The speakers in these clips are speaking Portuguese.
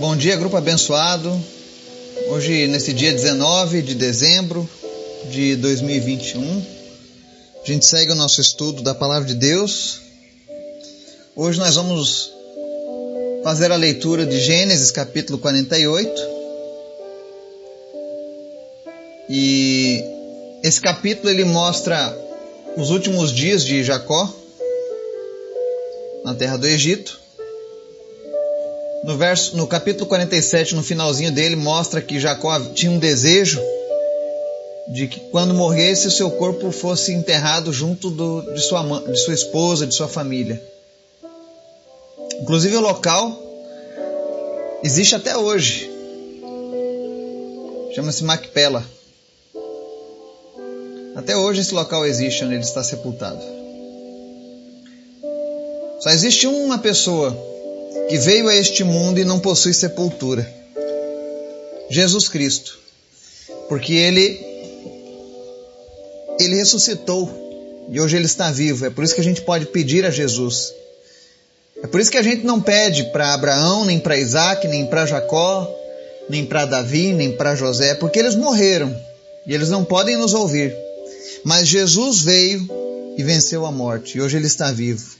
Bom dia, grupo abençoado. Hoje, nesse dia 19 de dezembro de 2021, a gente segue o nosso estudo da Palavra de Deus. Hoje nós vamos fazer a leitura de Gênesis capítulo 48. E esse capítulo ele mostra os últimos dias de Jacó na terra do Egito. No, verso, no capítulo 47, no finalzinho dele, mostra que Jacó tinha um desejo de que quando morresse o seu corpo fosse enterrado junto do, de, sua, de sua esposa, de sua família. Inclusive o local existe até hoje. Chama-se Macpela. Até hoje esse local existe onde ele está sepultado. Só existe uma pessoa que veio a este mundo e não possui sepultura. Jesus Cristo. Porque ele ele ressuscitou e hoje ele está vivo. É por isso que a gente pode pedir a Jesus. É por isso que a gente não pede para Abraão, nem para Isaac, nem para Jacó, nem para Davi, nem para José, porque eles morreram e eles não podem nos ouvir. Mas Jesus veio e venceu a morte e hoje ele está vivo.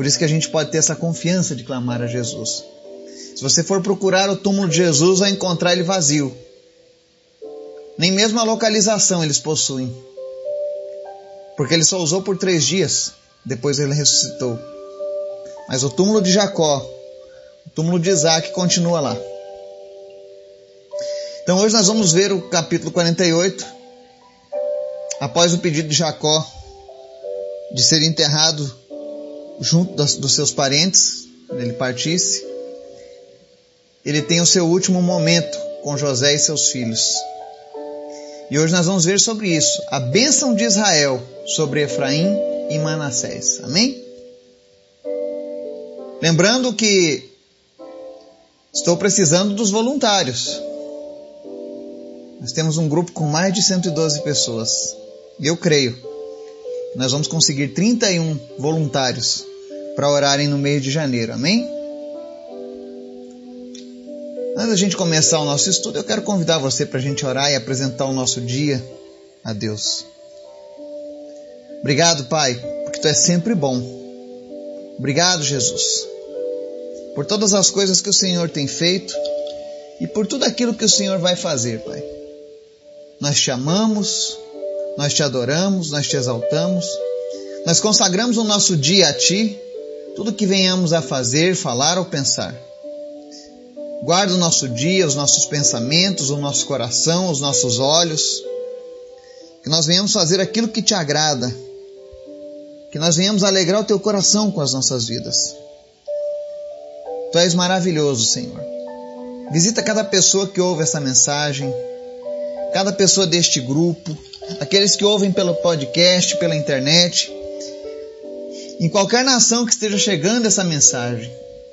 Por isso que a gente pode ter essa confiança de clamar a Jesus. Se você for procurar o túmulo de Jesus, vai encontrar ele vazio. Nem mesmo a localização eles possuem. Porque ele só usou por três dias, depois ele ressuscitou. Mas o túmulo de Jacó, o túmulo de Isaac continua lá. Então hoje nós vamos ver o capítulo 48. Após o pedido de Jacó de ser enterrado junto das, dos seus parentes, ele partisse, ele tem o seu último momento com José e seus filhos. E hoje nós vamos ver sobre isso, a bênção de Israel sobre Efraim e Manassés. Amém? Lembrando que estou precisando dos voluntários. Nós temos um grupo com mais de 112 pessoas. E eu creio que nós vamos conseguir 31 voluntários para orarem no mês de janeiro. Amém? Antes da gente começar o nosso estudo, eu quero convidar você para a gente orar e apresentar o nosso dia a Deus. Obrigado, Pai, porque Tu é sempre bom. Obrigado, Jesus, por todas as coisas que o Senhor tem feito e por tudo aquilo que o Senhor vai fazer, Pai. Nós te amamos, nós te adoramos, nós te exaltamos, nós consagramos o nosso dia a Ti tudo que venhamos a fazer, falar ou pensar. Guarda o nosso dia, os nossos pensamentos, o nosso coração, os nossos olhos. Que nós venhamos fazer aquilo que te agrada. Que nós venhamos alegrar o teu coração com as nossas vidas. Tu és maravilhoso, Senhor. Visita cada pessoa que ouve essa mensagem, cada pessoa deste grupo, aqueles que ouvem pelo podcast, pela internet em qualquer nação que esteja chegando essa mensagem,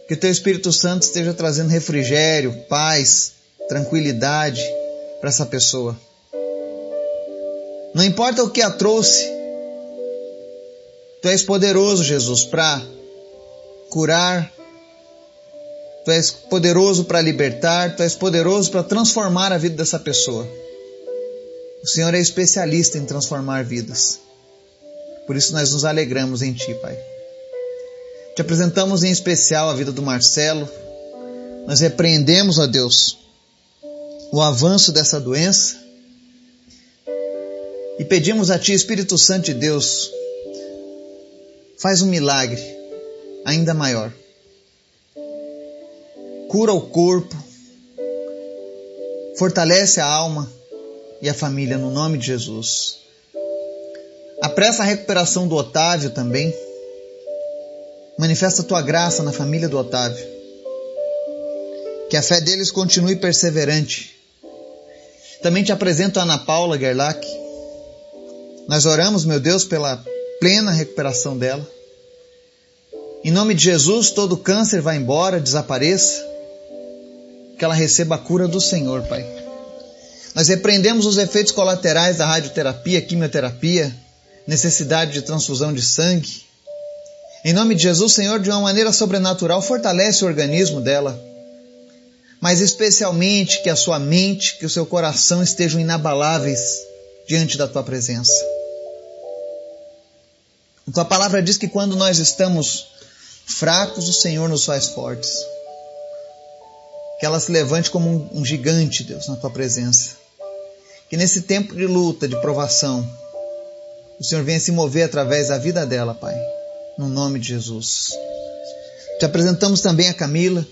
que o Teu Espírito Santo esteja trazendo refrigério, paz, tranquilidade para essa pessoa. Não importa o que a trouxe, Tu és poderoso, Jesus, para curar, Tu és poderoso para libertar, Tu és poderoso para transformar a vida dessa pessoa. O Senhor é especialista em transformar vidas. Por isso nós nos alegramos em Ti, Pai. Te apresentamos em especial a vida do Marcelo. Nós repreendemos, ó Deus, o avanço dessa doença e pedimos a Ti, Espírito Santo de Deus, faz um milagre ainda maior. Cura o corpo, fortalece a alma e a família no nome de Jesus. A recuperação do Otávio também. Manifesta a tua graça na família do Otávio. Que a fé deles continue perseverante. Também te apresento a Ana Paula Gerlach. Nós oramos, meu Deus, pela plena recuperação dela. Em nome de Jesus, todo câncer vá embora, desapareça. Que ela receba a cura do Senhor, Pai. Nós repreendemos os efeitos colaterais da radioterapia, quimioterapia, necessidade de transfusão de sangue. Em nome de Jesus, Senhor, de uma maneira sobrenatural, fortalece o organismo dela. mas especialmente que a sua mente, que o seu coração estejam inabaláveis diante da tua presença. A tua palavra diz que quando nós estamos fracos, o Senhor nos faz fortes. Que ela se levante como um, um gigante, Deus, na tua presença. Que nesse tempo de luta, de provação, o Senhor venha se mover através da vida dela, Pai. No nome de Jesus. Te apresentamos também a Camila.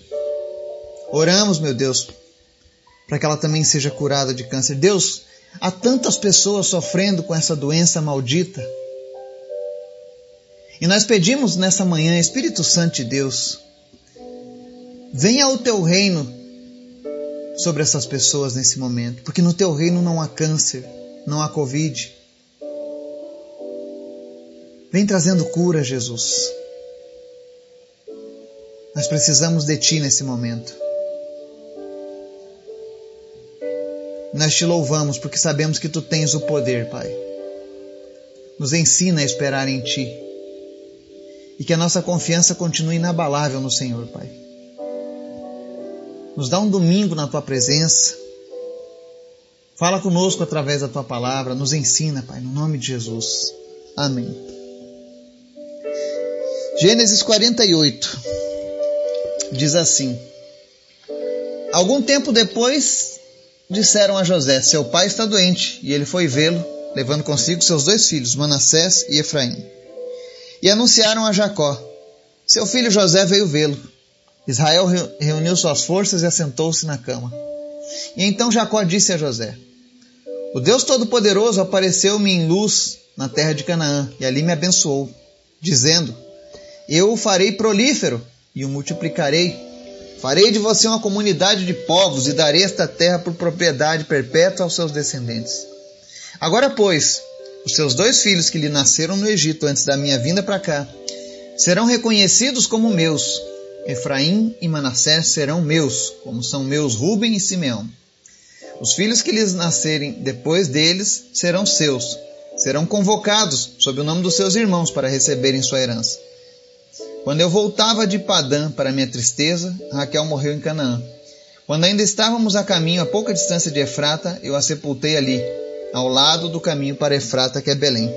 Oramos, meu Deus, para que ela também seja curada de câncer. Deus, há tantas pessoas sofrendo com essa doença maldita. E nós pedimos nessa manhã, Espírito Santo de Deus, venha o teu reino sobre essas pessoas nesse momento, porque no teu reino não há câncer, não há Covid. Vem trazendo cura, Jesus. Nós precisamos de Ti nesse momento. Nós te louvamos porque sabemos que Tu tens o poder, Pai. Nos ensina a esperar em Ti e que a nossa confiança continue inabalável no Senhor, Pai. Nos dá um domingo na tua presença. Fala conosco através da tua palavra, nos ensina, Pai, no nome de Jesus. Amém. Gênesis 48 diz assim: Algum tempo depois disseram a José: Seu pai está doente, e ele foi vê-lo, levando consigo seus dois filhos, Manassés e Efraim e anunciaram a Jacó. Seu filho José veio vê-lo. Israel reuniu suas forças e assentou-se na cama. E então Jacó disse a José: O Deus Todo-Poderoso apareceu-me em luz na terra de Canaã e ali me abençoou, dizendo: Eu o farei prolífero e o multiplicarei. Farei de você uma comunidade de povos e darei esta terra por propriedade perpétua aos seus descendentes. Agora, pois, os seus dois filhos que lhe nasceram no Egito antes da minha vinda para cá serão reconhecidos como meus. Efraim e Manassés serão meus, como são meus Ruben e Simeão. Os filhos que lhes nascerem depois deles serão seus. Serão convocados sob o nome dos seus irmãos para receberem sua herança. Quando eu voltava de Padã para minha tristeza, Raquel morreu em Canaã. Quando ainda estávamos a caminho a pouca distância de Efrata, eu a sepultei ali ao lado do caminho para Efrata, que é Belém.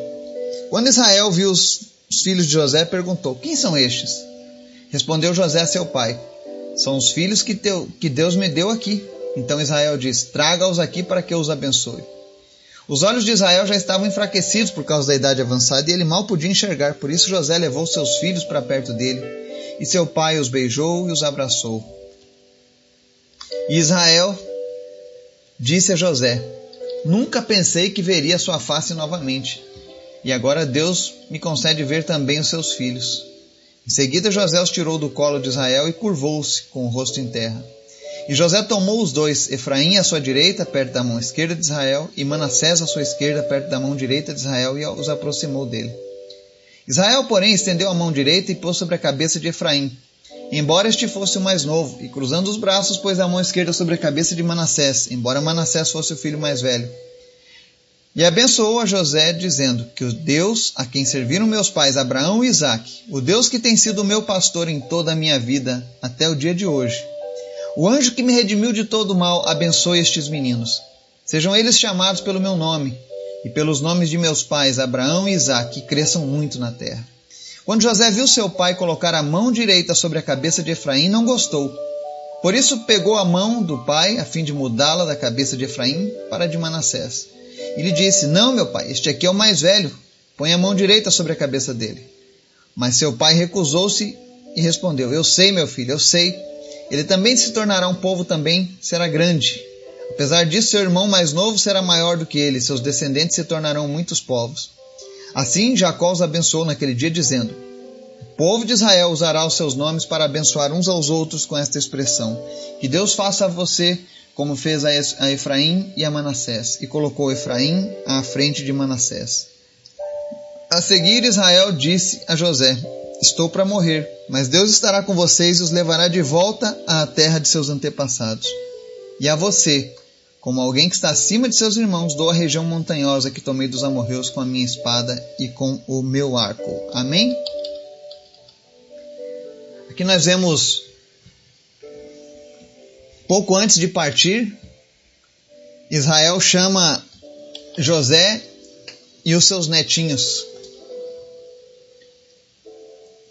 Quando Israel viu os, os filhos de José, perguntou: Quem são estes? Respondeu José a seu pai: São os filhos que, teu, que Deus me deu aqui. Então Israel disse: Traga-os aqui para que eu os abençoe. Os olhos de Israel já estavam enfraquecidos por causa da idade avançada e ele mal podia enxergar. Por isso José levou seus filhos para perto dele e seu pai os beijou e os abraçou. E Israel disse a José: Nunca pensei que veria sua face novamente. E agora Deus me concede ver também os seus filhos. Em seguida, José os tirou do colo de Israel e curvou-se com o rosto em terra. E José tomou os dois, Efraim à sua direita, perto da mão esquerda de Israel, e Manassés à sua esquerda, perto da mão direita de Israel, e os aproximou dele. Israel, porém, estendeu a mão direita e pôs sobre a cabeça de Efraim, embora este fosse o mais novo, e cruzando os braços, pôs a mão esquerda sobre a cabeça de Manassés, embora Manassés fosse o filho mais velho. E abençoou a José, dizendo: Que o Deus a quem serviram meus pais Abraão e Isaque, o Deus que tem sido o meu pastor em toda a minha vida, até o dia de hoje, o anjo que me redimiu de todo o mal, abençoe estes meninos. Sejam eles chamados pelo meu nome, e pelos nomes de meus pais Abraão e Isaque, que cresçam muito na terra. Quando José viu seu pai colocar a mão direita sobre a cabeça de Efraim, não gostou. Por isso pegou a mão do pai, a fim de mudá-la da cabeça de Efraim para a de Manassés. E lhe disse: Não, meu pai, este aqui é o mais velho. Põe a mão direita sobre a cabeça dele. Mas seu pai recusou-se e respondeu: Eu sei, meu filho, eu sei. Ele também se tornará um povo, também será grande. Apesar disso, seu irmão mais novo será maior do que ele, seus descendentes se tornarão muitos povos. Assim Jacó os abençoou naquele dia, dizendo: O povo de Israel usará os seus nomes para abençoar uns aos outros com esta expressão: Que Deus faça a você como fez a Efraim e a Manassés, e colocou Efraim à frente de Manassés. A seguir, Israel disse a José: Estou para morrer, mas Deus estará com vocês e os levará de volta à terra de seus antepassados. E a você, como alguém que está acima de seus irmãos, dou a região montanhosa que tomei dos amorreus com a minha espada e com o meu arco. Amém? Aqui nós vemos pouco antes de partir, Israel chama José e os seus netinhos.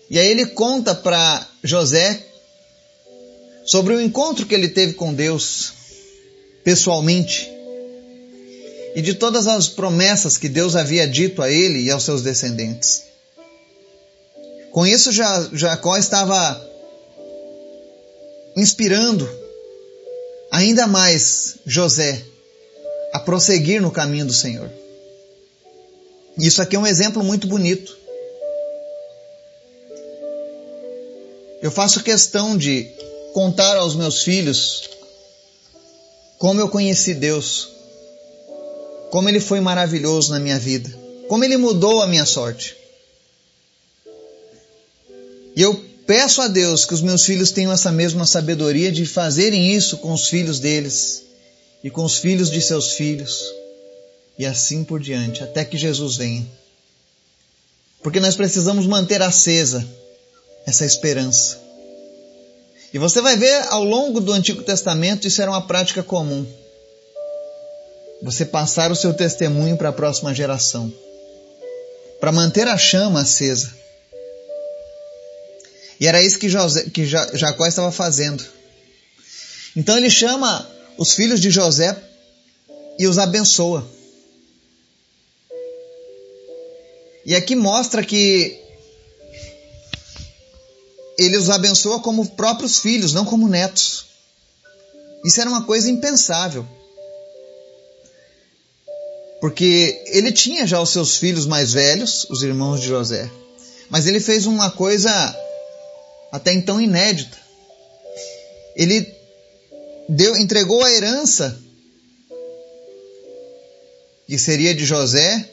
E aí ele conta para José sobre o encontro que ele teve com Deus pessoalmente e de todas as promessas que Deus havia dito a ele e aos seus descendentes. Com isso, Jacó estava inspirando ainda mais José a prosseguir no caminho do Senhor. Isso aqui é um exemplo muito bonito. Eu faço questão de contar aos meus filhos como eu conheci Deus, como Ele foi maravilhoso na minha vida, como Ele mudou a minha sorte. E eu peço a Deus que os meus filhos tenham essa mesma sabedoria de fazerem isso com os filhos deles e com os filhos de seus filhos e assim por diante, até que Jesus venha. Porque nós precisamos manter acesa essa esperança. E você vai ver ao longo do Antigo Testamento isso era uma prática comum. Você passar o seu testemunho para a próxima geração, para manter a chama acesa. E era isso que, José, que Jacó estava fazendo. Então ele chama os filhos de José e os abençoa. E aqui mostra que ele os abençoa como próprios filhos, não como netos. Isso era uma coisa impensável. Porque ele tinha já os seus filhos mais velhos, os irmãos de José. Mas ele fez uma coisa até então inédita. Ele deu, entregou a herança que seria de José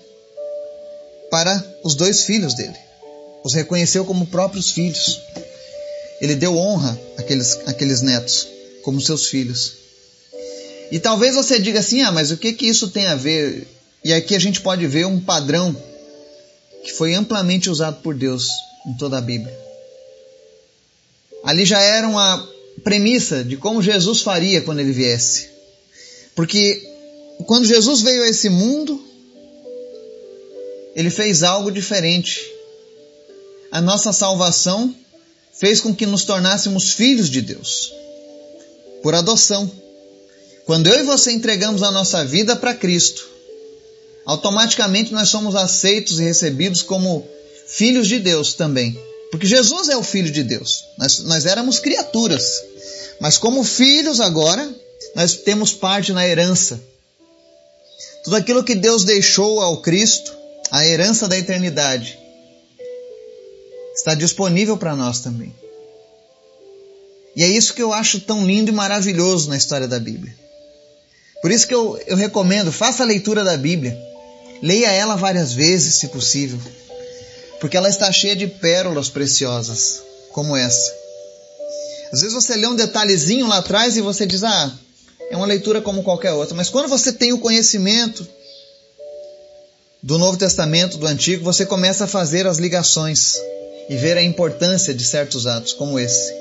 para os dois filhos dele. Os reconheceu como próprios filhos. Ele deu honra àqueles, àqueles netos como seus filhos. E talvez você diga assim: ah, mas o que, que isso tem a ver? E aqui a gente pode ver um padrão que foi amplamente usado por Deus em toda a Bíblia. Ali já era uma premissa de como Jesus faria quando ele viesse. Porque quando Jesus veio a esse mundo, ele fez algo diferente. A nossa salvação fez com que nos tornássemos filhos de Deus, por adoção. Quando eu e você entregamos a nossa vida para Cristo, automaticamente nós somos aceitos e recebidos como filhos de Deus também. Porque Jesus é o Filho de Deus. Nós, nós éramos criaturas. Mas como filhos agora, nós temos parte na herança. Tudo aquilo que Deus deixou ao Cristo, a herança da eternidade, está disponível para nós também. E é isso que eu acho tão lindo e maravilhoso na história da Bíblia. Por isso que eu, eu recomendo, faça a leitura da Bíblia. Leia ela várias vezes, se possível porque ela está cheia de pérolas preciosas, como essa. Às vezes você lê um detalhezinho lá atrás e você diz, ah, é uma leitura como qualquer outra. Mas quando você tem o conhecimento do Novo Testamento, do Antigo, você começa a fazer as ligações e ver a importância de certos atos, como esse.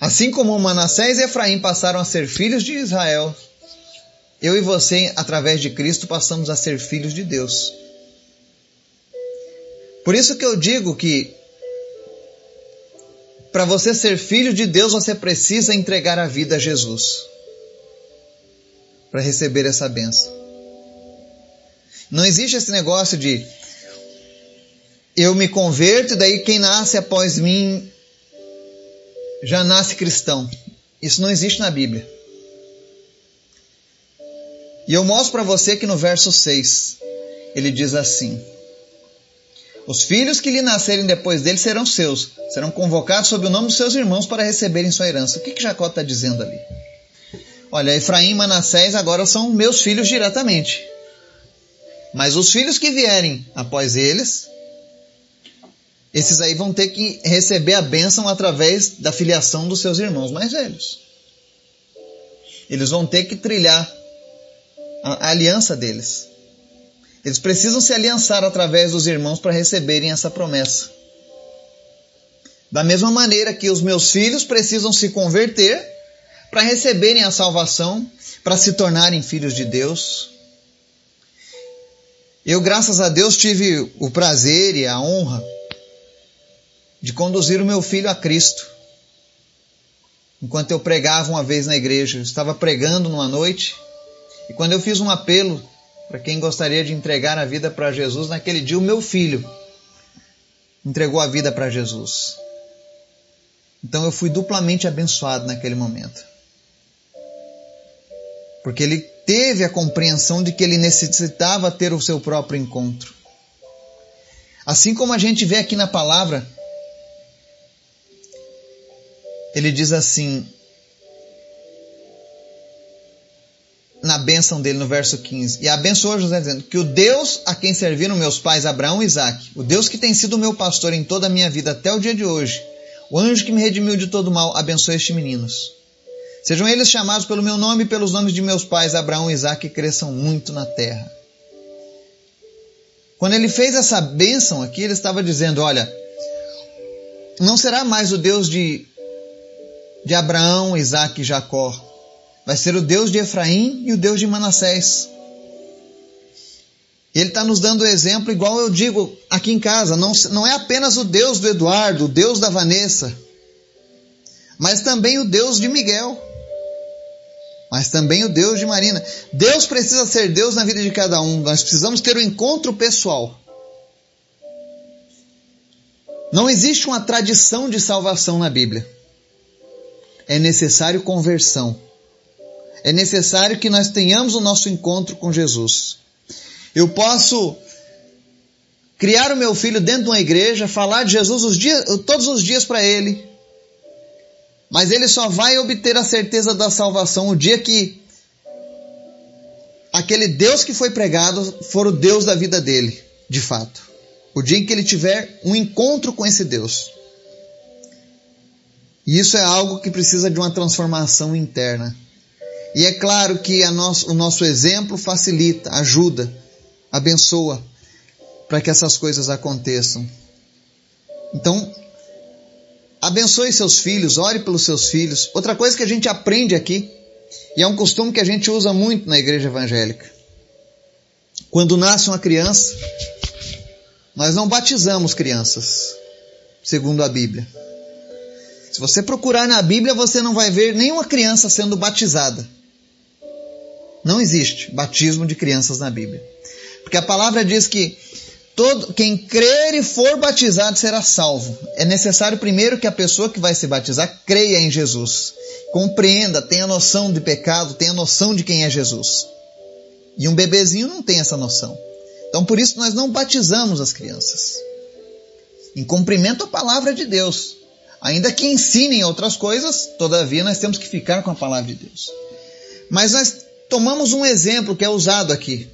Assim como Manassés e Efraim passaram a ser filhos de Israel, eu e você, através de Cristo, passamos a ser filhos de Deus. Por isso que eu digo que para você ser filho de Deus, você precisa entregar a vida a Jesus para receber essa benção. Não existe esse negócio de eu me converto e daí quem nasce após mim já nasce cristão. Isso não existe na Bíblia. E eu mostro para você que no verso 6 ele diz assim: os filhos que lhe nascerem depois dele serão seus, serão convocados sob o nome dos seus irmãos para receberem sua herança. O que, que Jacó está dizendo ali? Olha, Efraim e Manassés agora são meus filhos diretamente. Mas os filhos que vierem após eles, esses aí vão ter que receber a bênção através da filiação dos seus irmãos mais velhos. Eles vão ter que trilhar a aliança deles. Eles precisam se aliançar através dos irmãos para receberem essa promessa. Da mesma maneira que os meus filhos precisam se converter para receberem a salvação, para se tornarem filhos de Deus. Eu, graças a Deus, tive o prazer e a honra de conduzir o meu filho a Cristo. Enquanto eu pregava uma vez na igreja, eu estava pregando numa noite, e quando eu fiz um apelo para quem gostaria de entregar a vida para Jesus, naquele dia o meu filho entregou a vida para Jesus. Então eu fui duplamente abençoado naquele momento. Porque ele teve a compreensão de que ele necessitava ter o seu próprio encontro. Assim como a gente vê aqui na palavra, ele diz assim: na bênção dele no verso 15. E abençoou José dizendo que o Deus a quem serviram meus pais Abraão e Isaac, o Deus que tem sido o meu pastor em toda a minha vida até o dia de hoje, o anjo que me redimiu de todo mal, abençoe estes meninos. Sejam eles chamados pelo meu nome e pelos nomes de meus pais Abraão e Isaac, e cresçam muito na terra. Quando ele fez essa bênção aqui, ele estava dizendo: Olha, não será mais o Deus de, de Abraão, Isaac e Jacó, Vai ser o Deus de Efraim e o Deus de Manassés. Ele está nos dando exemplo, igual eu digo aqui em casa: não, não é apenas o Deus do Eduardo, o Deus da Vanessa, mas também o Deus de Miguel, mas também o Deus de Marina. Deus precisa ser Deus na vida de cada um, nós precisamos ter o um encontro pessoal. Não existe uma tradição de salvação na Bíblia. É necessário conversão é necessário que nós tenhamos o nosso encontro com Jesus. Eu posso criar o meu filho dentro de uma igreja, falar de Jesus os dias, todos os dias para ele, mas ele só vai obter a certeza da salvação o dia que aquele Deus que foi pregado for o Deus da vida dele, de fato. O dia em que ele tiver um encontro com esse Deus. E isso é algo que precisa de uma transformação interna. E é claro que nosso, o nosso exemplo facilita, ajuda, abençoa para que essas coisas aconteçam. Então, abençoe seus filhos, ore pelos seus filhos. Outra coisa que a gente aprende aqui, e é um costume que a gente usa muito na igreja evangélica. Quando nasce uma criança, nós não batizamos crianças, segundo a Bíblia. Se você procurar na Bíblia, você não vai ver nenhuma criança sendo batizada. Não existe batismo de crianças na Bíblia. Porque a palavra diz que todo quem crer e for batizado será salvo. É necessário primeiro que a pessoa que vai se batizar creia em Jesus, compreenda, tenha noção de pecado, tenha noção de quem é Jesus. E um bebezinho não tem essa noção. Então por isso nós não batizamos as crianças. Em cumprimento à palavra de Deus. Ainda que ensinem outras coisas, todavia nós temos que ficar com a palavra de Deus. Mas nós tomamos um exemplo que é usado aqui.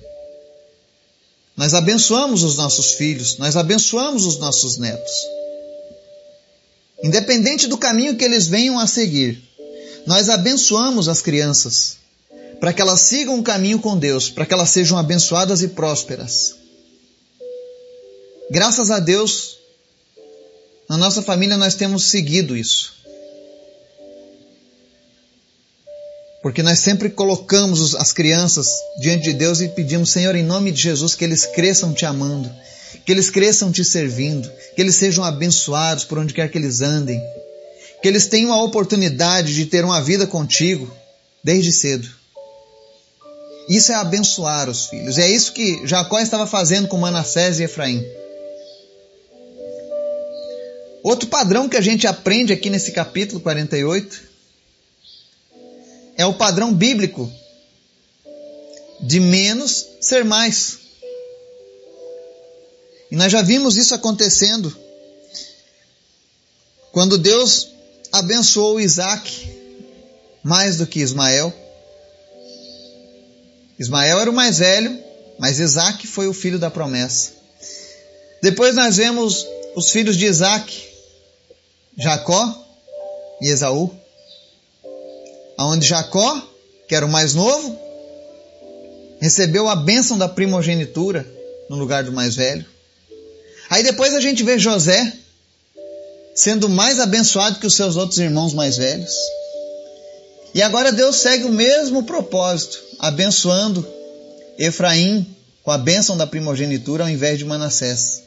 Nós abençoamos os nossos filhos, nós abençoamos os nossos netos. Independente do caminho que eles venham a seguir, nós abençoamos as crianças para que elas sigam o caminho com Deus, para que elas sejam abençoadas e prósperas. Graças a Deus, na nossa família nós temos seguido isso. Porque nós sempre colocamos as crianças diante de Deus e pedimos, Senhor, em nome de Jesus, que eles cresçam te amando, que eles cresçam te servindo, que eles sejam abençoados por onde quer que eles andem, que eles tenham a oportunidade de ter uma vida contigo desde cedo. Isso é abençoar os filhos. É isso que Jacó estava fazendo com Manassés e Efraim. Outro padrão que a gente aprende aqui nesse capítulo 48 é o padrão bíblico de menos ser mais. E nós já vimos isso acontecendo quando Deus abençoou Isaac mais do que Ismael. Ismael era o mais velho, mas Isaac foi o filho da promessa. Depois nós vemos os filhos de Isaac, Jacó e Esaú onde Jacó, que era o mais novo, recebeu a bênção da primogenitura no lugar do mais velho. Aí depois a gente vê José sendo mais abençoado que os seus outros irmãos mais velhos. E agora Deus segue o mesmo propósito, abençoando Efraim com a bênção da primogenitura ao invés de Manassés.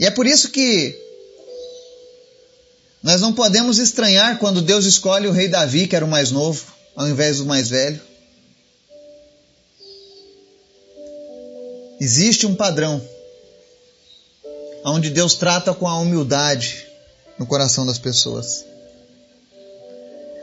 E é por isso que nós não podemos estranhar quando Deus escolhe o rei Davi, que era o mais novo, ao invés do mais velho. Existe um padrão onde Deus trata com a humildade no coração das pessoas.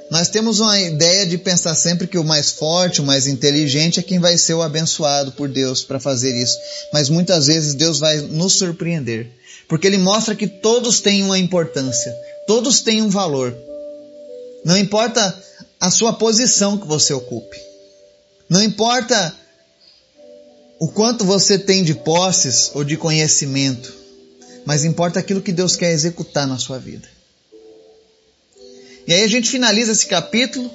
Nós temos uma ideia de pensar sempre que o mais forte, o mais inteligente é quem vai ser o abençoado por Deus para fazer isso. Mas muitas vezes Deus vai nos surpreender, porque Ele mostra que todos têm uma importância, todos têm um valor. Não importa a sua posição que você ocupe, não importa o quanto você tem de posses ou de conhecimento, mas importa aquilo que Deus quer executar na sua vida. E aí a gente finaliza esse capítulo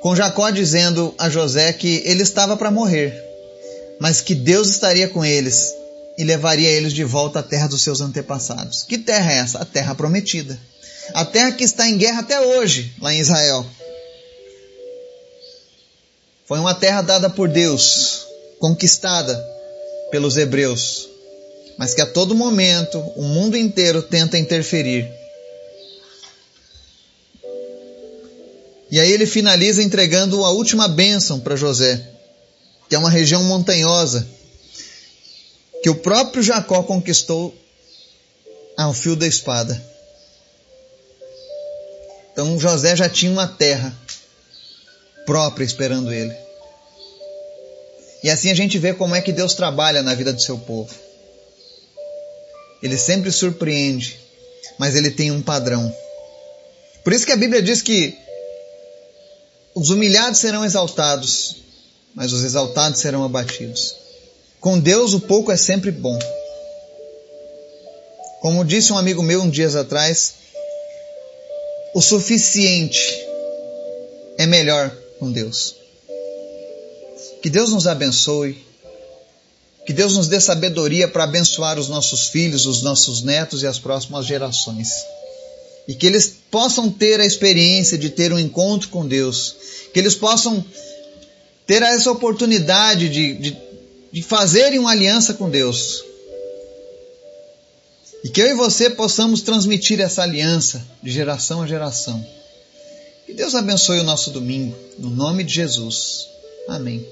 com Jacó dizendo a José que ele estava para morrer, mas que Deus estaria com eles e levaria eles de volta à terra dos seus antepassados. Que terra é essa? A terra prometida. A terra que está em guerra até hoje, lá em Israel. Foi uma terra dada por Deus, conquistada pelos hebreus, mas que a todo momento o mundo inteiro tenta interferir E aí ele finaliza entregando a última bênção para José, que é uma região montanhosa, que o próprio Jacó conquistou ao fio da espada. Então José já tinha uma terra própria esperando ele. E assim a gente vê como é que Deus trabalha na vida do seu povo. Ele sempre surpreende, mas ele tem um padrão. Por isso que a Bíblia diz que os humilhados serão exaltados, mas os exaltados serão abatidos. Com Deus o pouco é sempre bom. Como disse um amigo meu um dias atrás, o suficiente é melhor com Deus. Que Deus nos abençoe. Que Deus nos dê sabedoria para abençoar os nossos filhos, os nossos netos e as próximas gerações e que eles possam ter a experiência de ter um encontro com Deus, que eles possam ter essa oportunidade de, de, de fazerem uma aliança com Deus. E que eu e você possamos transmitir essa aliança de geração a geração. Que Deus abençoe o nosso domingo, no nome de Jesus. Amém.